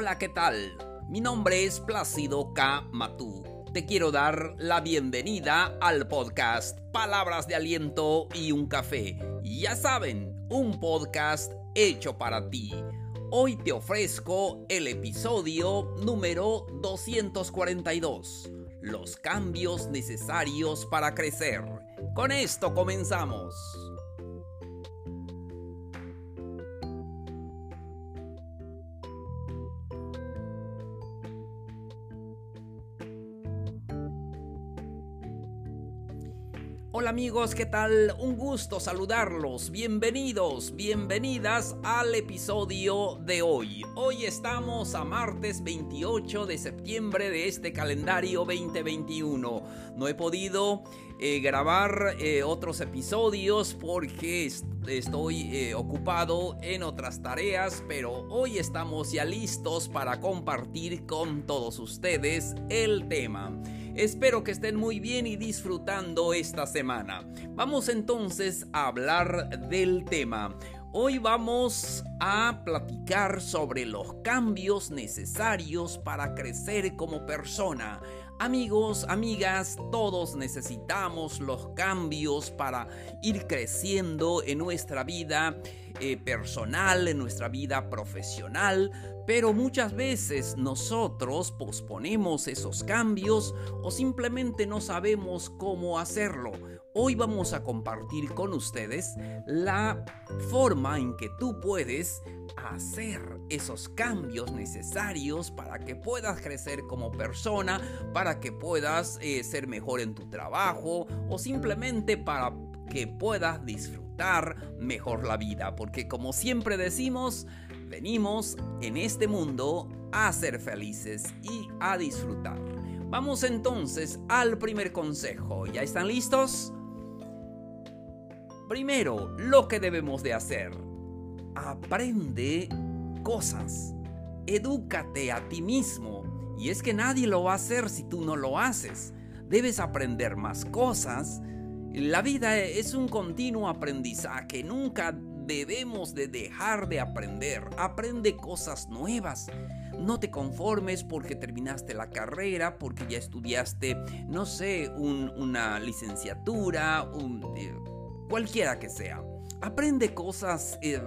Hola, ¿qué tal? Mi nombre es Plácido K. Matú. Te quiero dar la bienvenida al podcast Palabras de Aliento y un Café. Ya saben, un podcast hecho para ti. Hoy te ofrezco el episodio número 242. Los cambios necesarios para crecer. Con esto comenzamos. Hola amigos, ¿qué tal? Un gusto saludarlos. Bienvenidos, bienvenidas al episodio de hoy. Hoy estamos a martes 28 de septiembre de este calendario 2021. No he podido eh, grabar eh, otros episodios porque estoy eh, ocupado en otras tareas, pero hoy estamos ya listos para compartir con todos ustedes el tema. Espero que estén muy bien y disfrutando esta semana. Vamos entonces a hablar del tema. Hoy vamos a platicar sobre los cambios necesarios para crecer como persona. Amigos, amigas, todos necesitamos los cambios para ir creciendo en nuestra vida eh, personal, en nuestra vida profesional, pero muchas veces nosotros posponemos esos cambios o simplemente no sabemos cómo hacerlo. Hoy vamos a compartir con ustedes la forma en que tú puedes hacer esos cambios necesarios para que puedas crecer como persona, para que puedas eh, ser mejor en tu trabajo o simplemente para que puedas disfrutar mejor la vida. Porque como siempre decimos, venimos en este mundo a ser felices y a disfrutar. Vamos entonces al primer consejo. ¿Ya están listos? Primero, lo que debemos de hacer aprende cosas. Edúcate a ti mismo. Y es que nadie lo va a hacer si tú no lo haces. Debes aprender más cosas. La vida es un continuo aprendizaje. Nunca debemos de dejar de aprender. Aprende cosas nuevas. No te conformes porque terminaste la carrera, porque ya estudiaste, no sé, una licenciatura, eh, cualquiera que sea. Aprende cosas eh,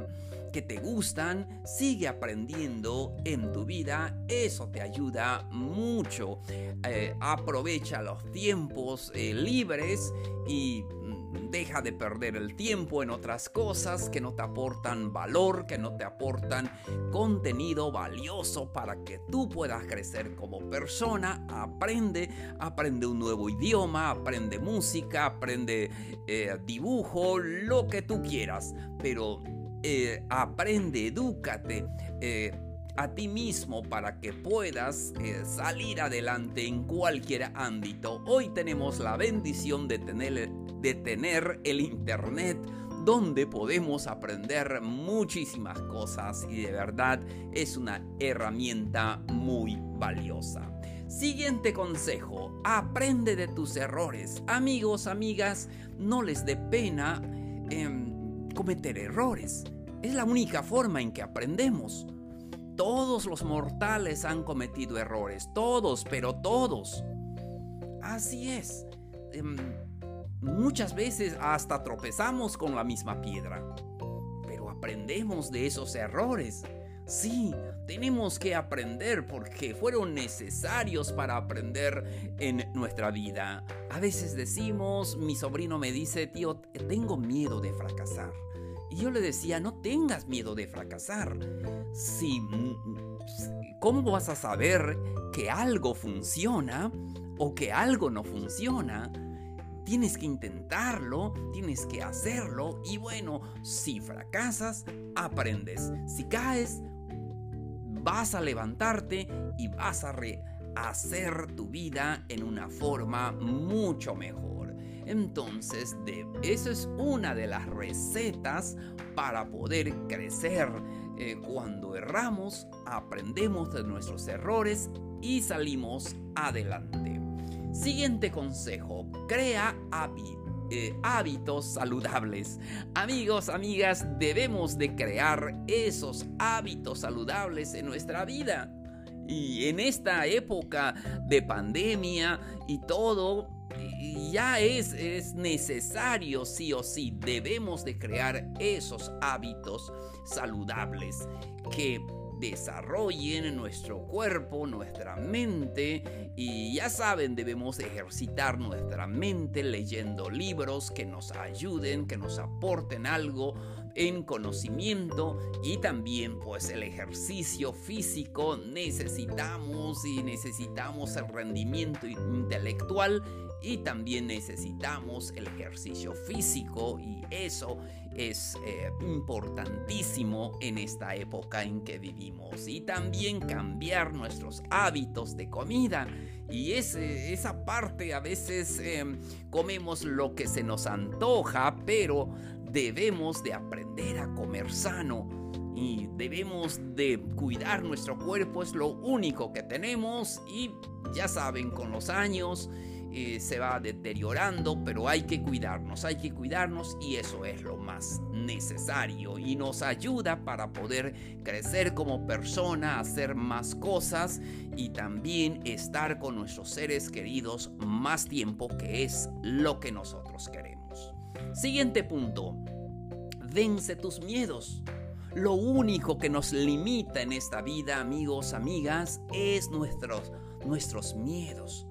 que te gustan, sigue aprendiendo en tu vida, eso te ayuda mucho. Eh, aprovecha los tiempos eh, libres y mm, deja de perder el tiempo en otras cosas que no te aportan valor, que no te aportan contenido valioso para que tú puedas crecer como persona. Aprende, aprende un nuevo idioma, aprende música, aprende eh, dibujo, lo que tú quieras, pero eh, aprende, edúcate eh, a ti mismo para que puedas eh, salir adelante en cualquier ámbito. Hoy tenemos la bendición de tener, de tener el Internet donde podemos aprender muchísimas cosas y de verdad es una herramienta muy valiosa. Siguiente consejo, aprende de tus errores. Amigos, amigas, no les dé pena em, cometer errores. Es la única forma en que aprendemos. Todos los mortales han cometido errores, todos, pero todos. Así es. Em, muchas veces hasta tropezamos con la misma piedra, pero aprendemos de esos errores. Sí, tenemos que aprender porque fueron necesarios para aprender en nuestra vida. A veces decimos, mi sobrino me dice, tío, tengo miedo de fracasar. Y yo le decía, no tengas miedo de fracasar. Si, ¿Cómo vas a saber que algo funciona o que algo no funciona? Tienes que intentarlo, tienes que hacerlo y bueno, si fracasas, aprendes. Si caes, vas a levantarte y vas a rehacer tu vida en una forma mucho mejor. Entonces, de, eso es una de las recetas para poder crecer. Eh, cuando erramos, aprendemos de nuestros errores y salimos adelante. Siguiente consejo, crea eh, hábitos saludables. Amigos, amigas, debemos de crear esos hábitos saludables en nuestra vida. Y en esta época de pandemia y todo, ya es, es necesario sí o sí, debemos de crear esos hábitos saludables que desarrollen nuestro cuerpo, nuestra mente y ya saben, debemos ejercitar nuestra mente leyendo libros que nos ayuden, que nos aporten algo en conocimiento y también pues el ejercicio físico. Necesitamos y necesitamos el rendimiento intelectual y también necesitamos el ejercicio físico y eso es eh, importantísimo en esta época en que vivimos. Y también cambiar nuestros hábitos de comida. Y esa parte a veces em, comemos lo que se nos antoja pero debemos de aprender a comer sano. Y debemos de cuidar nuestro cuerpo es lo único que tenemos. Y ya saben con los años eh, se va deteriorando, pero hay que cuidarnos, hay que cuidarnos y eso es lo más necesario y nos ayuda para poder crecer como persona, hacer más cosas y también estar con nuestros seres queridos más tiempo, que es lo que nosotros queremos. Siguiente punto, vence tus miedos. Lo único que nos limita en esta vida, amigos, amigas, es nuestros, nuestros miedos.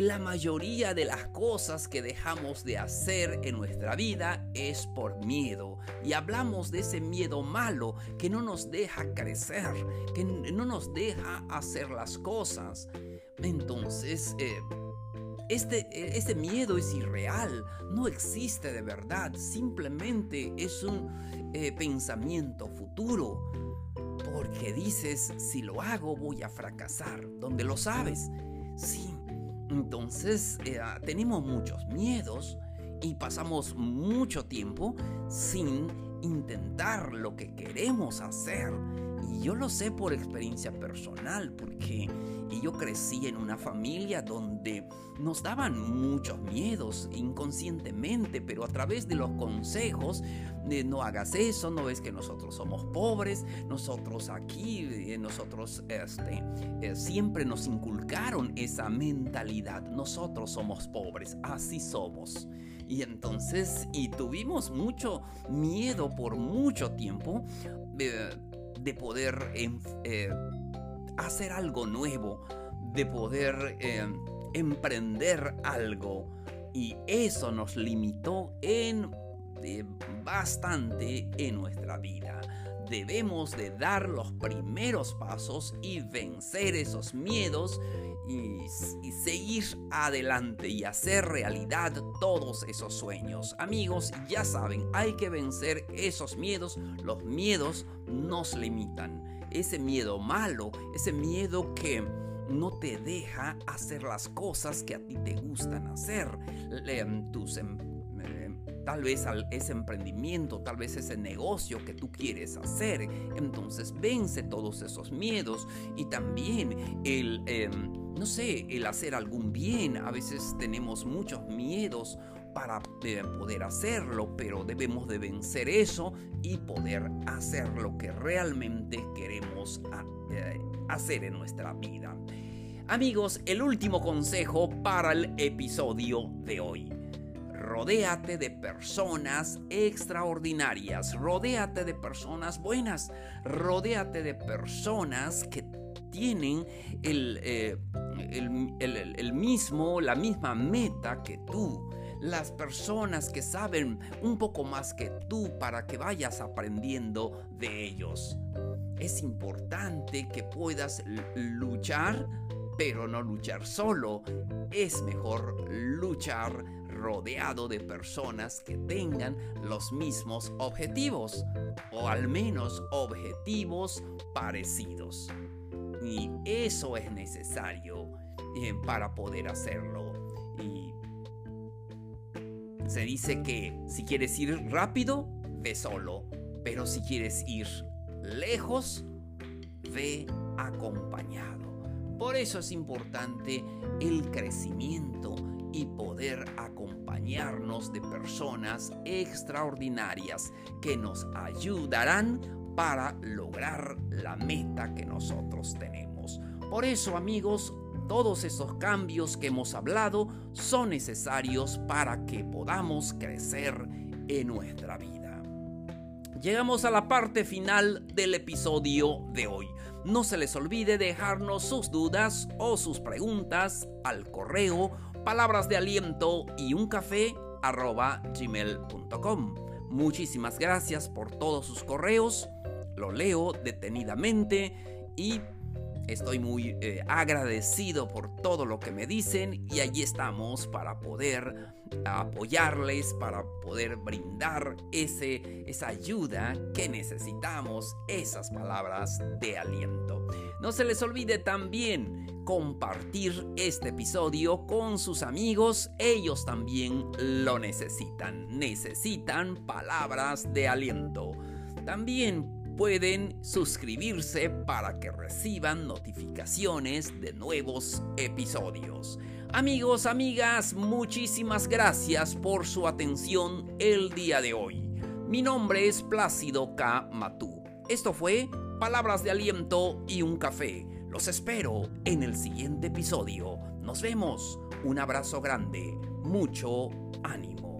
La mayoría de las cosas que dejamos de hacer en nuestra vida es por miedo. Y hablamos de ese miedo malo que no nos deja crecer, que no nos deja hacer las cosas. Entonces, eh, este, este miedo es irreal, no existe de verdad, simplemente es un eh, pensamiento futuro. Porque dices, si lo hago voy a fracasar, donde lo sabes. Sí, entonces eh, ah, tenemos muchos miedos y pasamos mucho tiempo sin intentar lo que queremos hacer. Y yo lo sé por experiencia personal, porque yo crecí en una familia donde nos daban muchos miedos inconscientemente, pero a través de los consejos no hagas eso, no ves que nosotros somos pobres, nosotros aquí, eh, nosotros este, eh, siempre nos inculcaron esa mentalidad, nosotros somos pobres, así somos. Y entonces, y tuvimos mucho miedo por mucho tiempo de poder eh, hacer algo nuevo, de poder emprender algo. Y eso nos limitó en bastante en nuestra vida. Debemos de dar los primeros pasos y vencer esos miedos y, seguir adelante y hacer realidad todos esos sueños. Amigos, ya saben, hay que vencer esos miedos. Los miedos nos limitan. Ese miedo malo, ese miedo que no te deja hacer las cosas que a ti te gustan hacer. Tus em, tal vez ese emprendimiento, tal vez ese negocio que tú quieres hacer. Entonces vence todos esos miedos y también el, em, no sé, el hacer algún bien. A veces tenemos muchos miedos para eh, poder hacerlo, pero debemos de vencer eso y poder hacer lo que realmente queremos eh, hacer en nuestra vida. Amigos, el último consejo para el episodio de hoy. Rodéate de personas extraordinarias, rodéate de personas buenas, rodéate de personas que tienen el, eh, el, mismo, la misma meta que tú. Las personas que saben un poco más que tú para que vayas aprendiendo de ellos. Es importante que puedas luchar, pero no luchar solo. Es mejor luchar rodeado de personas que tengan los mismos objetivos o al menos objetivos parecidos. Y eso es necesario eh, para poder hacerlo. Y se dice que si quieres ir rápido, ve solo. Pero si quieres ir lejos, ve acompañado. Por eso es importante el crecimiento y poder acompañarnos de personas extraordinarias que nos ayudarán para lograr la meta que nosotros tenemos. Por eso, amigos, todos esos cambios que hemos hablado son necesarios para que podamos crecer en nuestra vida. Llegamos a la parte final del episodio de hoy. No se les olvide dejarnos sus dudas o sus preguntas al correo palabras de aliento y un café gmail.com. Muchísimas gracias por todos sus correos, lo leo detenidamente y Estoy muy eh, agradecido por todo lo que me dicen y allí estamos para poder apoyarles, para poder brindar ese, esa ayuda que necesitamos, esas palabras de aliento. No se les olvide también compartir este episodio con sus amigos, ellos también lo necesitan, necesitan palabras de aliento. También pueden suscribirse para que reciban notificaciones de nuevos episodios. Amigos, amigas, muchísimas gracias por su atención el día de hoy. Mi nombre es Plácido K. Matú. Esto fue Palabras de Aliento y un Café. Los espero en el siguiente episodio. Nos vemos. Un abrazo grande. Mucho ánimo.